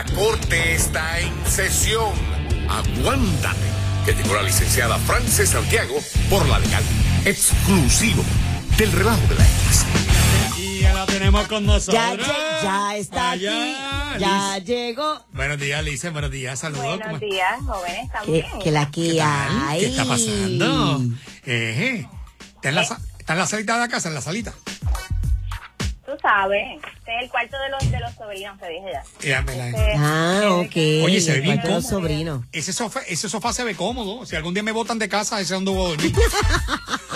La corte está en sesión. Aguántate, que llegó la licenciada Frances Santiago por la legal. Exclusivo del relajo de la X. Y ya la tenemos con nosotros. Ya, ya está Allá, aquí. Ya Liz. llegó. Buenos días, Lice. Buenos días. Saludos. ¿Cómo- Buenos días, jóvenes Que, también. que la que ¿Qué tal? ¿Qué está pasando? Eh, ¿Está en, la, sa- ¿Está en la salita de la casa? ¿En la salita? Este es el cuarto de los, de los sobrinos, te dije ya. Ya me la- Este, Ah, ok. Oye, se ve bien cómodo. Ese sofá, ese sofá se ve cómodo. Si algún día me botan de casa, ese es donde voy a dormir.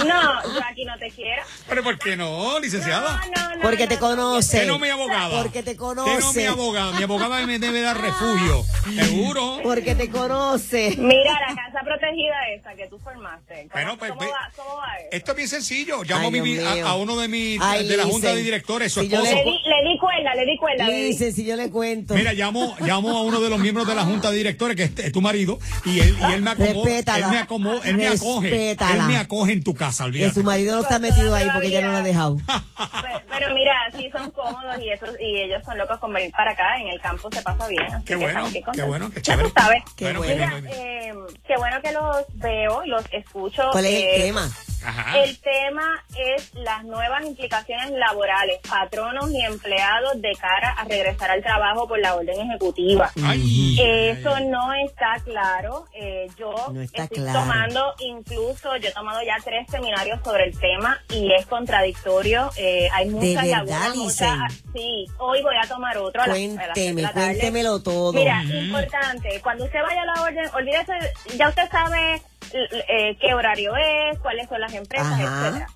No, yo aquí no te quiero. Pero ¿por qué no, licenciada? No, no, no. Porque no, te no. conoce. Que no mi abogada. Porque te Que no mi conoce. abogada. Mi abogada me debe dar refugio. Seguro. Porque te conoce. Mira, la casa protegida esa que tú formaste. ¿Cómo, Bueno, pues, cómo ve- va, ¿Cómo va eso? Esto es bien sencillo. Llamo Ay, a, mi- a, uno de mis Ay, de la junta de directores, su Si esposo. Le di, le di cuerda, le di cuerda. Dice, si yo le cuento. Mira, llamo, llamo a uno de los miembros de la junta de directores, que es, es tu marido, y él, y él me acomoda. Respétala. Él me acomoda, él me acoge. Respétala. Él me acoge en tu casa, que olvídate. su marido no está metido ahí porque ya no lo ha dejado. Pero, mira, sí son cómodos y eso, y ellos son locos con venir para acá. En el campo se pasa bien. así Qué que bueno, aquí qué bueno, qué chévere. sabes. Bueno, Mira, eh, qué bueno que los veo, los escucho. ¿Cuál es el eh, tema? Ajá. El tema es las nuevas implicaciones laborales, patronos y empleados de cara a regresar al trabajo por la orden ejecutiva. Ay, Eso ay. no está claro. Eh, yo No está estoy claro. tomando, incluso yo he tomado ya tres seminarios sobre el tema y es contradictorio. Eh, hay muchas verdad, lagunas, muchas-? Sí, hoy voy a tomar otro. a las- a Cuénteme, la tarde. cuéntemelo todo. Mira, importante, cuando usted vaya a la orden, olvídese, ya usted sabe eh, qué horario es, cuáles son las empresas, Ajá. etcétera.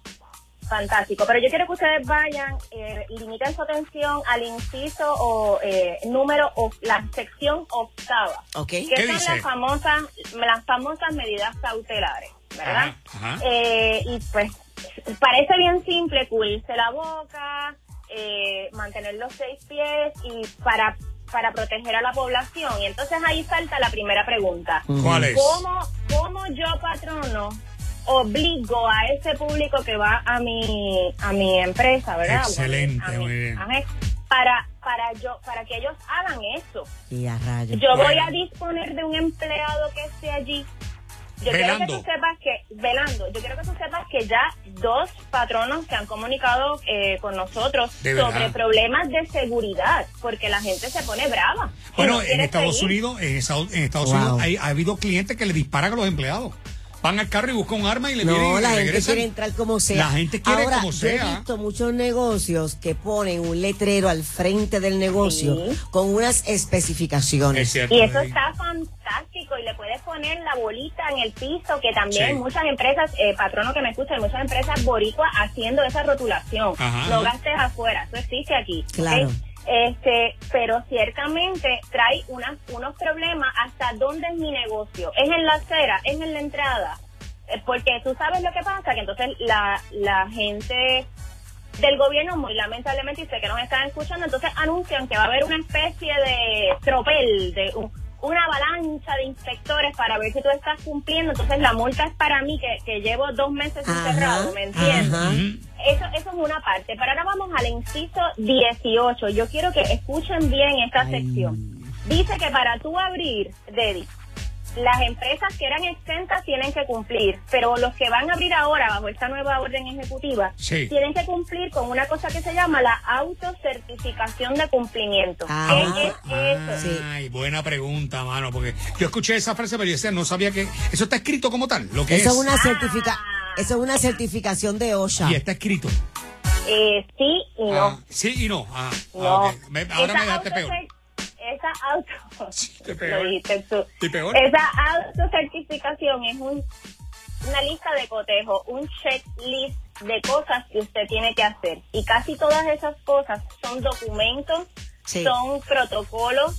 Fantástico, pero yo quiero que ustedes vayan eh, limiten su atención al inciso o eh, número o la sección octava, Ok. que ¿Qué son dice? las famosas las famosas medidas cautelares, ¿verdad? Ajá, ajá. Eh, y pues parece bien simple cubrirse la boca, eh, mantener los seis pies y para para proteger a la población. Y entonces ahí salta la primera pregunta. ¿Cuál es? ¿Cómo, cómo yo, patrono, obligo a ese público que va a mi, a mi empresa, ¿verdad? Excelente, A mi- muy bien. para, para, yo, para que ellos hagan eso. Y a rayos. Yo voy a disponer de un empleado que esté allí. Yo Velando. quiero que tú sepas que, velando, yo quiero que tú sepas que ya dos patronos se han comunicado eh, con nosotros sobre problemas de seguridad, porque la gente se pone brava. Bueno, no en Estados seguir. Unidos, en Estados, en Estados Wow. Unidos hay- ha habido clientes que le disparan a los empleados. Van al carro y buscan un arma y le vienen No, y la gente regresan. quiere entrar como sea. La gente quiere Ahora, como Yo sea. he visto muchos negocios que ponen un letrero al frente del negocio Sí. con unas Es especificaciones. cierto. Y eso está fantástico y le puedes poner la bolita en el piso, que también Sí. muchas empresas, eh, patrono que me escucha, hay muchas empresas boricuas haciendo esa rotulación. Ajá. No gastes afuera, eso existe aquí. Claro. Este, pero ciertamente trae unas, unos problemas hasta dónde es mi negocio. Es en la acera, es en la entrada. Eh, Porque tú sabes lo que pasa, que entonces la, la gente del gobierno, muy lamentablemente, y sé que nos están escuchando, entonces anuncian que va a haber una especie de tropel, de un- una avalancha de inspectores para ver si tú estás cumpliendo. Entonces la multa es para mí, que, que llevo dos meses encerrado, ¿me entiendes? Eso, eso es una parte. Pero ahora vamos al inciso 18. Yo quiero que escuchen bien esta Ay. sección. Dice que para tú abrir, Dedi, las empresas que eran exentas tienen que cumplir, pero los que van a abrir ahora bajo esta nueva orden ejecutiva Sí. tienen que cumplir con una cosa que se llama la autocertificación de cumplimiento. Ah. ¿Qué es eso? Sí. Ay, buena pregunta, mano, porque yo escuché esa frase, pero yo decía, no sabía que eso está escrito como tal, lo que Eso es. es una certifica Ah. eso es una certificación de OSHA. Y está escrito. Eh, sí y no. Ah, sí y no. Ah, ah, No. Me- ahora Esa me dejaste peor. Esa auto... Sí, qué peor. Lo dijiste tú. Sí, peor. Esa autocertificación es un, una lista de cotejo, un checklist de cosas que usted tiene que hacer. Y casi todas esas cosas son documentos, Sí. son protocolos,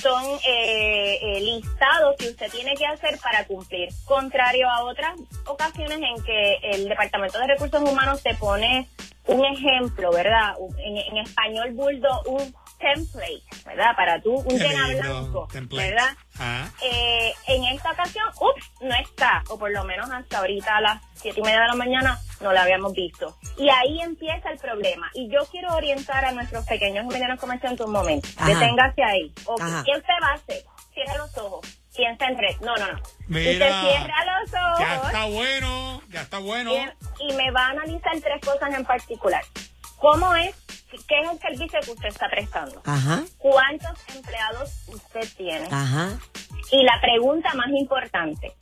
son eh, eh, listados que usted tiene que hacer para cumplir. Contrario a otras ocasiones en que el Departamento de Recursos Humanos te pone un ejemplo, ¿verdad? En español buldo, un template, ¿verdad? Para tú, un lindo, blanco, template. ¿verdad? Ah. Eh, en esta ocasión, ups, no está, o por lo menos hasta ahorita a las siete y media de la mañana no la habíamos visto. Y ahí empieza el problema. Y yo quiero orientar a nuestros pequeños y medianos comerciantes un momento. Ajá. Deténgase ahí. Ok, Ajá. ¿Qué usted va a hacer? Cierra los ojos. Piensa en red. No, no, no. Mira. Usted cierra los ojos. Ya está bueno, ya está bueno. Y, y me va a analizar tres cosas en particular. ¿Cómo es? ¿Qué es el servicio que usted está prestando? Ajá, ¿Cuántos empleados usted tiene? ajá. Y la pregunta más importante,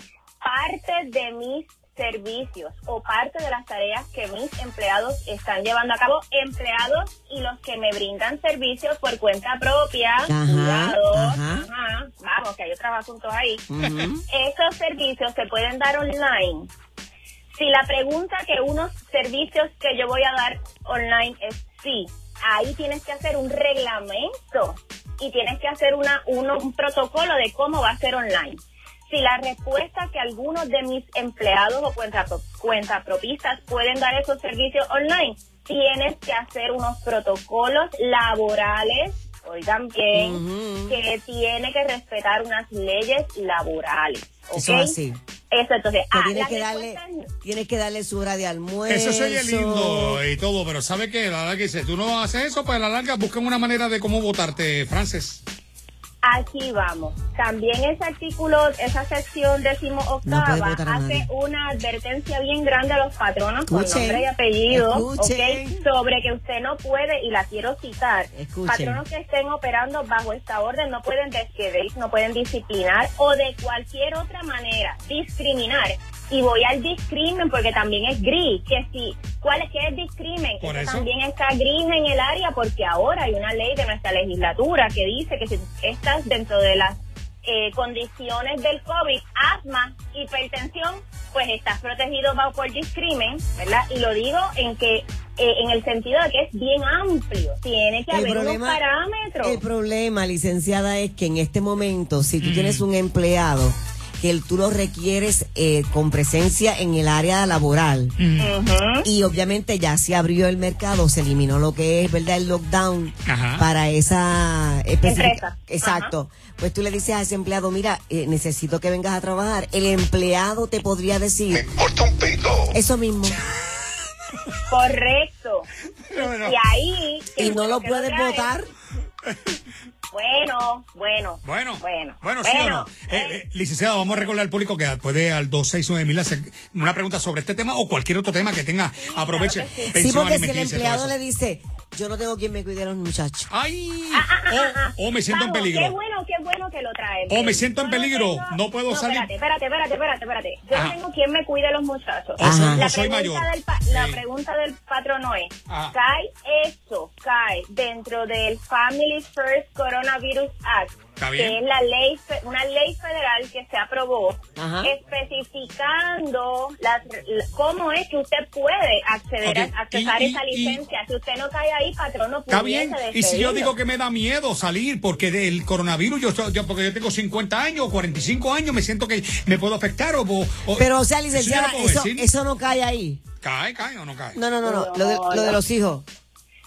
parte de mis servicios o parte de las tareas que mis empleados están llevando a cabo, empleados y los que me brindan servicios por cuenta propia, Ajá, cuidado, ajá. ajá, vamos, que hay otros asuntos ahí. Ujú. Esos servicios se pueden dar online. Si la pregunta que unos servicios que yo voy a dar online es sí, ahí tienes que hacer un reglamento y tienes que hacer una, uno- un protocolo de cómo va a ser online. Si la respuesta que algunos de mis empleados o cuenta- cuentapropistas pueden dar esos servicios online, tienes que hacer unos protocolos laborales, oigan bien, que tiene que respetar unas leyes laborales. ¿ok? Eso es así. Eso, entonces, ah, tienes que darle, tienes que darle su hora de almuerzo. Eso sería lindo y todo, pero ¿sabe qué? La verdad que dice, tú no haces eso, pues a la larga buscan una manera de cómo votarte, Frances. Aquí vamos. También ese artículo, esa sección decimo No votar hace una advertencia bien grande a los patronos con nombre y apellido, escuchen. ¿ok? sobre que usted no puede, y la quiero citar, Escuchen. patronos que estén operando bajo esta orden no pueden despedir, no pueden disciplinar o de cualquier otra manera discriminar. Y voy al discrimen porque también es gris, que si, ¿cuál es que es discrimen? Por Eso también está gris en el área porque ahora hay una ley de nuestra legislatura que dice que si estás dentro de las eh, condiciones del COVID, asma, hipertensión, pues estás protegido bajo por discrimen, ¿verdad? Y lo digo en que eh, en el sentido de que es bien amplio, tiene que haber unos parámetros. el problema, licenciada, es que en este momento, si Mm. tú tienes un empleado que el- tú lo requieres eh, con presencia en el área laboral y obviamente ya se abrió el mercado, se eliminó lo que es, ¿verdad? El lockdown Ajá. para esa específica- Empresa. Exacto. Pues tú le dices a ese empleado, mira, eh, necesito que vengas a trabajar. El empleado te podría decir eso mismo. Correcto. Y ahí... Y no lo puedes votar. Bueno, bueno. Bueno, bueno. bueno, sí o no. eh, Eh, licenciado, vamos a recordar al público que puede al 269 mil hacer una pregunta sobre este tema o cualquier otro tema que tenga. Aproveche. claro que sí. Sí, porque si el empleado le dice, yo no tengo quien me cuide a los muchachos. ¡Ay! Ah, O, o me siento en Vamos, peligro. Qué bueno, bueno que lo trae. O me siento en no peligro, no puedo salir. Espérate, espérate, espérate, espérate. Yo Ajá. no tengo quien me cuide a los muchachos. Soy- La o soy pregunta mayor. Del pa- La Sí. pregunta del patrono es, Ajá. ¿cae eso, cae dentro del Family First Coronavirus Act? Está bien. Que es la ley, una ley federal que se aprobó Ajá. especificando las, cómo es que usted puede acceder Ok, a accesar y- y- esa y- licencia. si usted no cae ahí, patrono Está pudiese bien. Y si yo digo que me da miedo salir porque del coronavirus, yo, soy- yo porque yo tengo 50 años o 45 años, me siento que me puedo afectar o... o- Pero, o sea, Eso licenciada, no eso, decir. eso no cae ahí. ¿Cae, cae o no cae? No, no, no, no. No, Lo de, lo de no. los hijos.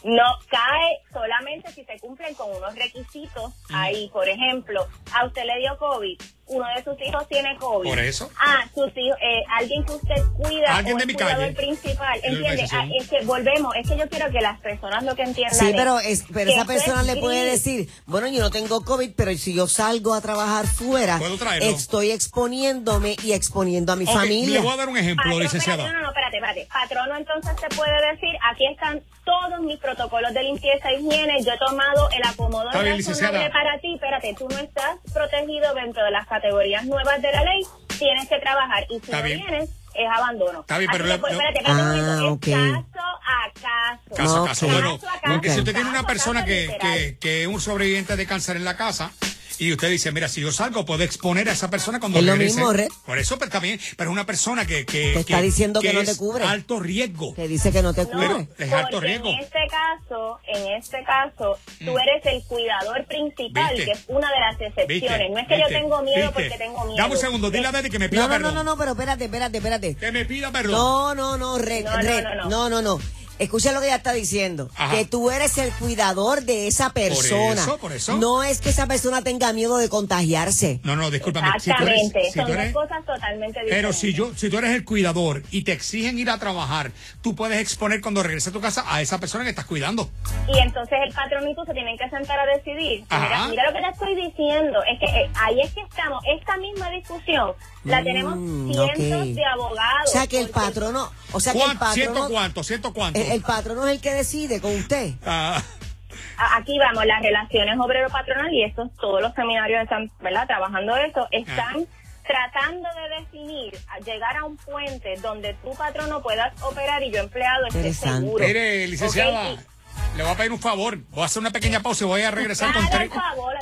No cae solamente si se cumplen con unos requisitos. Mm. Ahí, por ejemplo, a usted le dio COVID, uno de sus hijos tiene COVID. Por eso. Ah, sus hijos, eh, alguien que usted cuida Alguien o de el mi calle. principal. De mi ¿Entiende? Ah, es que volvemos, es que yo quiero que las personas lo que entiendan Sí, pero, es, pero esa es persona le puede decir, bueno, yo no tengo COVID, pero si yo salgo a trabajar fuera, estoy exponiéndome y exponiendo a mi familia. Le voy a dar un ejemplo, Patrón, licenciada. espérate, no, no, espérate, espérate. Patrono entonces te puede decir, aquí están todos mis protocolos de limpieza e higiene, yo he tomado el acomodo Está bien, razonable licenciada. para ti, espérate, tú no estás protegido dentro de las categorías nuevas de la ley, tienes que trabajar y si no bien. vienes, es abandono. Está bien, pero que, le- pues, espérate, Ah, momento, ok. es caso a caso. Caso a caso. Bueno, Caso a caso. porque si usted tiene una persona caso que, que, que es un sobreviviente de cáncer en la casa y usted dice, mira, si yo salgo puedo exponer a esa persona cuando Es lo regrese. mismo, Red. Por eso pero también, pero es una persona que, que, Te está diciendo que no te es cubre. alto riesgo. Te dice que no te No, cubre. es alto porque riesgo. En este caso, en este caso, tú eres el cuidador principal, Mm. ¿Viste? que es una de las excepciones. ¿Viste? no es que yo tengo miedo ¿Viste? porque tengo miedo. Dame un segundo, dile a Daddy que me pida No, no, no, perdón. no, no, pero espérate, espérate, espérate. Que me pida perdón. No, no, no, Red, No, no, Red, no, no. no, no, no. Escucha lo que ella está diciendo. Ajá. Que tú eres el cuidador de esa persona. eso, por eso. No es que esa persona tenga miedo de contagiarse. No, no, discúlpame. Si tú eres- Exactamente, si son tú eres- dos cosas totalmente diferentes. Pero si yo, si tú eres el cuidador y te exigen ir a trabajar, tú puedes exponer cuando regreses a tu casa a esa persona que estás cuidando. Y entonces el patrón y tú se tienen que sentar a decidir. Ajá. Mira, mira lo que te estoy diciendo. Es que eh, ahí es que estamos. Esta misma discusión la Mm, tenemos cientos de abogados. O sea que el patrono, o sea que el ¿Cuánto? ¿Ciento patrono, cuánto? ¿Ciento cuánto? El patrono es el que decide con usted. Ah, Aquí vamos, las relaciones obrero-patronal y estos, todos los seminarios están, ¿verdad? Trabajando eso, están tratando de definir, a llegar a un puente donde tu patrono puedas operar y yo empleado esté seguro. mire, licenciada. Le voy a pedir un favor. Voy a hacer una pequeña pausa y voy a regresar con favor,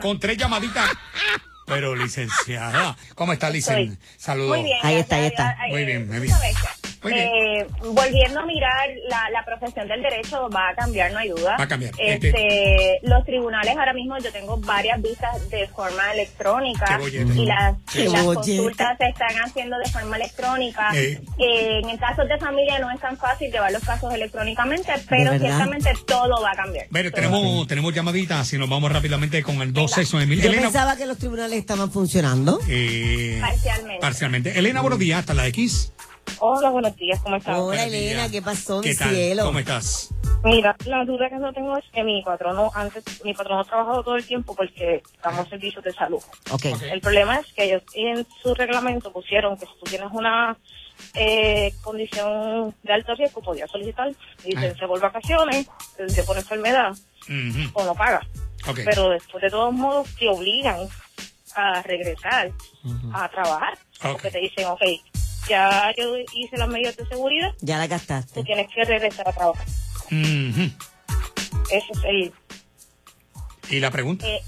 con, tres llamaditas. Pero, licenciada, ¿cómo está, licen? Soy. Saludos. Muy bien. Ahí está, ahí está. Eh, Muy bien, muy tú eh, volviendo a mirar, la, la profesión del derecho va a cambiar, no hay duda. Va a cambiar. Este, Los tribunales ahora mismo, yo tengo varias vistas de forma electrónica y las, y las consultas se están haciendo de forma electrónica. Eh. Eh, en el caso de familia no es tan fácil llevar los casos electrónicamente, pero ciertamente todo va a cambiar. Tenemos, tenemos llamaditas y nos vamos rápidamente con el 269 Yo Elena, pensaba que los tribunales estaban funcionando. eh, Parcialmente. Parcialmente. Elena, buenos días, hasta la X. Hola, buenos días, ¿cómo estás? Hola Buenos Elena, días. ¿qué pasó, ¿Qué mi tal? cielo? ¿Cómo estás? Mira, la duda que yo tengo es que mi patrono antes, mi patrono ha trabajado todo el tiempo porque damos servicios de salud. Ok. El problema es que ellos en su reglamento pusieron que si tú tienes una eh, condición de alto riesgo, podías solicitar licencia por vacaciones, licencia por enfermedad Ujú. o no pagas. Ok. Pero después de todos modos te obligan a regresar a trabajar. Porque te dicen, ok, ya yo hice las medidas de seguridad, Ya la tú gastaste. tienes que regresar a trabajar. Ujú. Eso es el, ¿Y la pregunta? eh,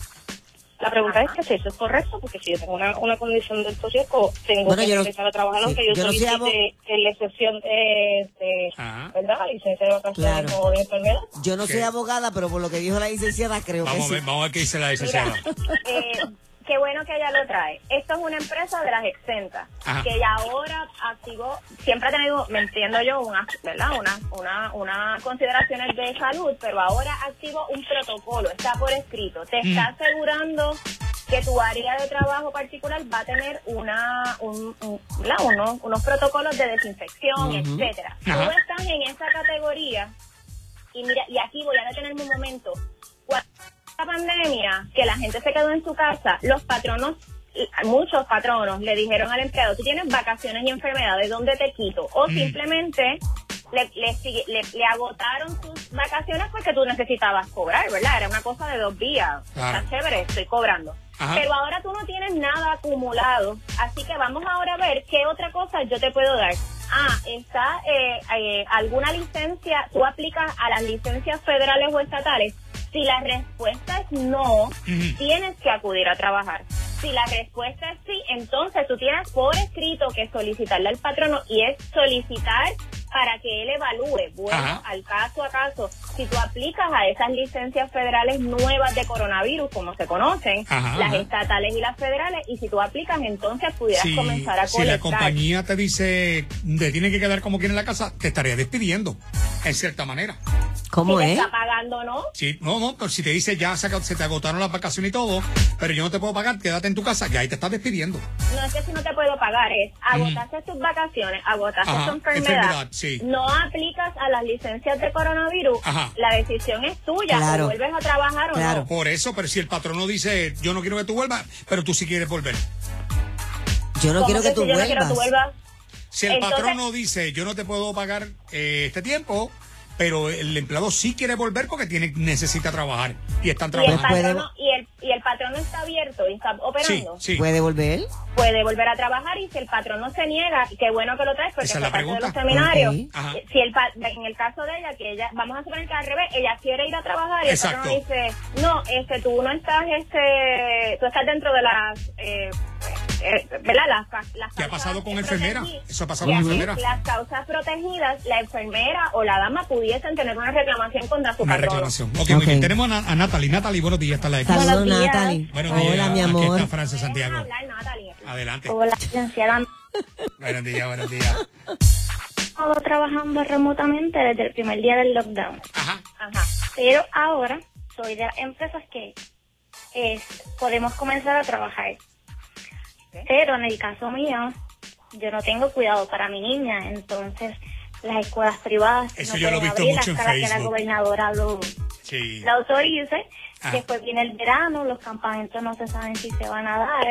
la pregunta es que si eso es correcto, porque si yo tengo una, una condición del riesgo, tengo Bueno, que no- regresar a trabajar, sí, aunque yo, yo no soy solicite que la excepción de, de Ajá. ¿verdad? Licencia de vacaciones Claro. o de enfermedad. Yo no soy abogada, pero por lo que dijo la licenciada, creo Vamos a que ver, sí. vamos a ver qué dice la Mira, licenciada. eh, qué bueno que ella lo trae. Esto es una empresa de las exentas, Ajá. que ya ahora activó, siempre ha tenido, me entiendo yo, una, ¿verdad? Una, una, una consideraciones de salud, pero ahora activó un protocolo, está por escrito. Te está Mm. asegurando que tu área de trabajo particular va a tener una, un, un- unos, unos protocolos de desinfección, etcétera. Ajá. Tú estás en esa categoría y mira, y aquí voy a detenerme un momento. Cuando la pandemia, que la gente se quedó en su casa, los patronos, muchos patronos le dijeron al empleado, tú tienes vacaciones y enfermedades, ¿dónde te quito? O Mm. simplemente le, le, le- le agotaron sus vacaciones porque tú necesitabas cobrar, ¿verdad? Era una cosa de dos días. Claro. Está chévere, estoy cobrando. Ajá. Pero ahora tú no tienes nada acumulado, así que vamos ahora a ver qué otra cosa yo te puedo dar. Ah, está eh, eh, alguna licencia, tú aplicas a las licencias federales o estatales. Si la respuesta es no, tienes que acudir a trabajar. Si la respuesta es sí, entonces tú tienes por escrito que solicitarle al patrono y es solicitar para que él evalúe, bueno, Ajá. al caso a caso, si tú aplicas a esas licencias federales nuevas de coronavirus, como se conocen, Ajá, las estatales y las federales, y si tú aplicas, entonces pudieras Si, comenzar a si la colectar. compañía te dice, te tiene que quedar como quiere en la casa, te estaría despidiendo, en cierta manera. ¿Cómo si es? está pagando o no, Sí, no, no, pero si te dice ya se, se te agotaron las vacaciones y todo, pero yo no te puedo pagar, quédate en tu casa, ya ahí te estás despidiendo. no es que si no te puedo pagar, es agotaste tus vacaciones, agotaste Ajá, tu enfermedad, enfermedad, sí. no aplicas a las licencias de coronavirus, Ajá. la decisión es tuya, Claro. vuelves a trabajar o Claro. no. Por eso, pero si el patrono dice, yo no quiero que tú vuelvas, pero tú sí quieres volver. Yo no ¿Cómo quiero que tú si yo no quiero que tú vuelvas. Si el Entonces- patrono dice, yo no te puedo pagar eh, este tiempo, pero el empleado sí quiere volver porque tiene necesita trabajar y están Y el, trabajando. Patrono, y, el, y el patrono está abierto y está operando. sí. ¿Puede volver? puede volver a trabajar y si el patrono se niega, qué bueno que lo traes porque Esa es la parte de los seminarios. Si el pa- en el caso de ella, que ella, vamos a suponer que al revés, ella quiere ir a trabajar y Exacto. el patrono dice, no, este, tú no estás, este, tú estás dentro de las, eh, eh, ¿verdad? Las, las ¿Qué ha pasado con enfermera? Eso ha pasado con aquí, enfermera. Las causas protegidas, la enfermera o la dama pudiesen tener una reclamación contra su Una reclamación. Ok, Ok. muy bien. Tenemos a, a Natalie. Natalie, buenos días. Está la X. Saludos. Natalie. Buenos Hola, días. mi Aquí amor. está Francis Santiago. Hablar, Natalie. Adelante. Hola, licenciada. Buenos días, buenos días. estado trabajando remotamente desde el primer día del lockdown. Ajá. Ajá. Pero ahora soy de las empresas que es, podemos comenzar a trabajar. Pero en el caso mío, yo no tengo cuidado para mi niña, entonces las escuelas privadas Eso no yo lo he visto abrir mucho en hasta que la gobernadora lo, Sí. lo autorice. Ah. Después viene el verano, los campamentos no se saben si se van a dar.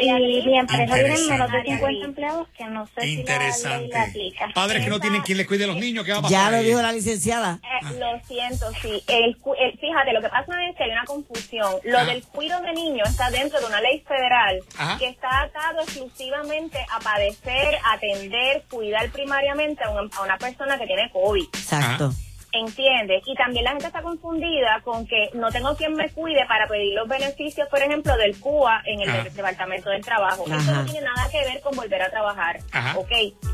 Y mi empresa tiene menos de 50 empleados que no sé si la ley la Interesante. aplica. Padres que no tienen quien les cuide a los niños, ¿qué va a pasar? Ya lo dijo la licenciada. Eh, lo siento, sí. El, el- fíjate, lo que pasa es que hay una confusión. Lo Ajá. del cuido de niños está dentro de una ley federal Ajá. que está atado exclusivamente a padecer, atender, cuidar primariamente a una, a una persona que tiene COVID. Exacto. ¿Entiendes? Y también la gente está confundida con que no tengo quien me cuide para pedir los beneficios, por ejemplo, del CUA en el Ajá. Departamento del Trabajo. Eso no tiene nada que ver con volver a trabajar. Ajá. Ok,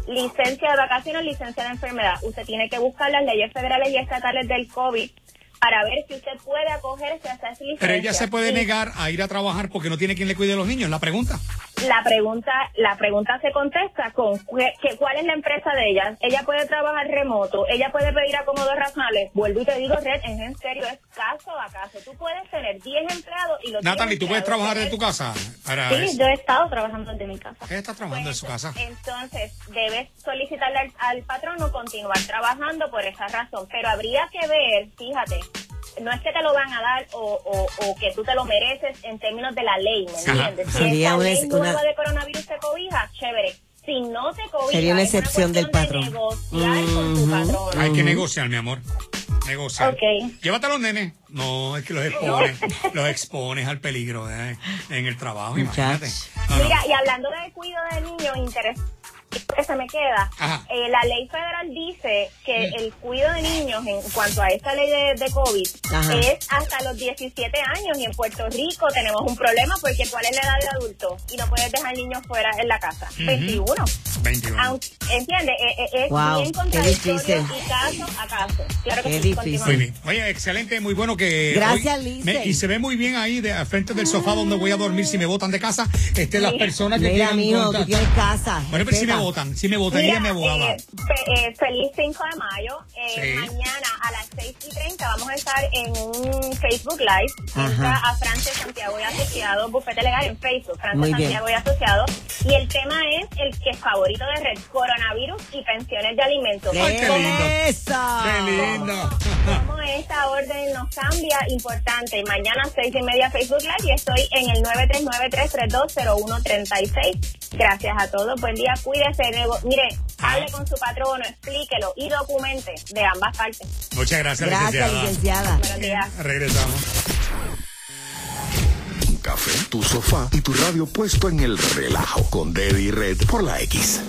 licencia de vacaciones, licencia de enfermedad. Usted tiene que buscar las leyes federales y estatales del COVID para ver si usted puede acogerse a esas licencias. Pero ella se puede negar a ir a trabajar porque no tiene quien le cuide a los niños, la pregunta. La pregunta, la pregunta se contesta con que, que- cuál es la empresa de ella. Ella puede trabajar remoto, ella puede pedir acomodos razonables. Vuelvo y te digo, Red, es en serio, es caso a caso. Tú puedes tener 10 empleados y los 10 Natalie, ¿tú puedes trabajar de tu casa? Para Sí, eso. yo he estado trabajando desde mi casa. Ella está trabajando en su casa. Entonces, debes solicitarle al, al patrono continuar trabajando por esa razón. Pero habría que ver, fíjate, no es que te lo van a dar o, o, o que tú te lo mereces en términos de la ley, ¿me Ajá. entiendes? Si Sería esta una- ley nueva una- de coronavirus te cobija, chévere. Si no te cobija, Sería una es excepción del cuestión de patrón. negociar con tu Ujú. patrono. Hay que negociar, mi amor. Negociar. Ok. Llévate a los nenes. No, es que los expones. los expones al peligro eh, en el trabajo, imagínate. No, no. Mira, y hablando de cuidado de niños, interés que se me queda, eh, la ley federal dice que el cuidado de niños en cuanto a esta ley de, de COVID Ajá. es hasta los 17 años y en Puerto Rico tenemos un problema porque ¿cuál es la edad de adulto? Y no puedes dejar niños fuera en la casa. Ujú. 21. 21. Aunque, ¿Entiendes? Eh, eh, es Wow, bien qué contradictorio difícil. y caso a caso. Claro que Qué sí, difícil. continuamos. Muy bien. Oye, excelente, muy bueno que. Gracias, Lice. y se ve muy bien ahí, de, al frente del sofá donde voy a dormir si me votan de casa. Este, las personas que Mira, mijo, tú tienes casa. Bueno, pero si me respeta. votan, si me votan, Mira, ella me abogada. eh, eh, feliz 5 de mayo. Eh, Sí. Mañana a las 6 y 30 vamos a estar en un Facebook Live. Entra a Frances Santiago y Asociados, Bufete Legal en Facebook, Frances. Santiago y Asociados. Y el tema es el que es favorito de Red, coronavirus y pensiones de alimentos. Qué lindo. ¡Qué lindo! Cómo esta orden nos cambia, importante. Mañana a seis y media Facebook Live y estoy en el 939-332-0136. Gracias a todos. Buen día, cuídese. Mire, Ah. hable con su patrono, explíquelo y documente de ambas partes. Muchas gracias, Gracias, licenciada. licenciada. Buenos días. Regresamos. Un café, tu sofá y tu radio puesto en el relajo con Deddy Red por la X.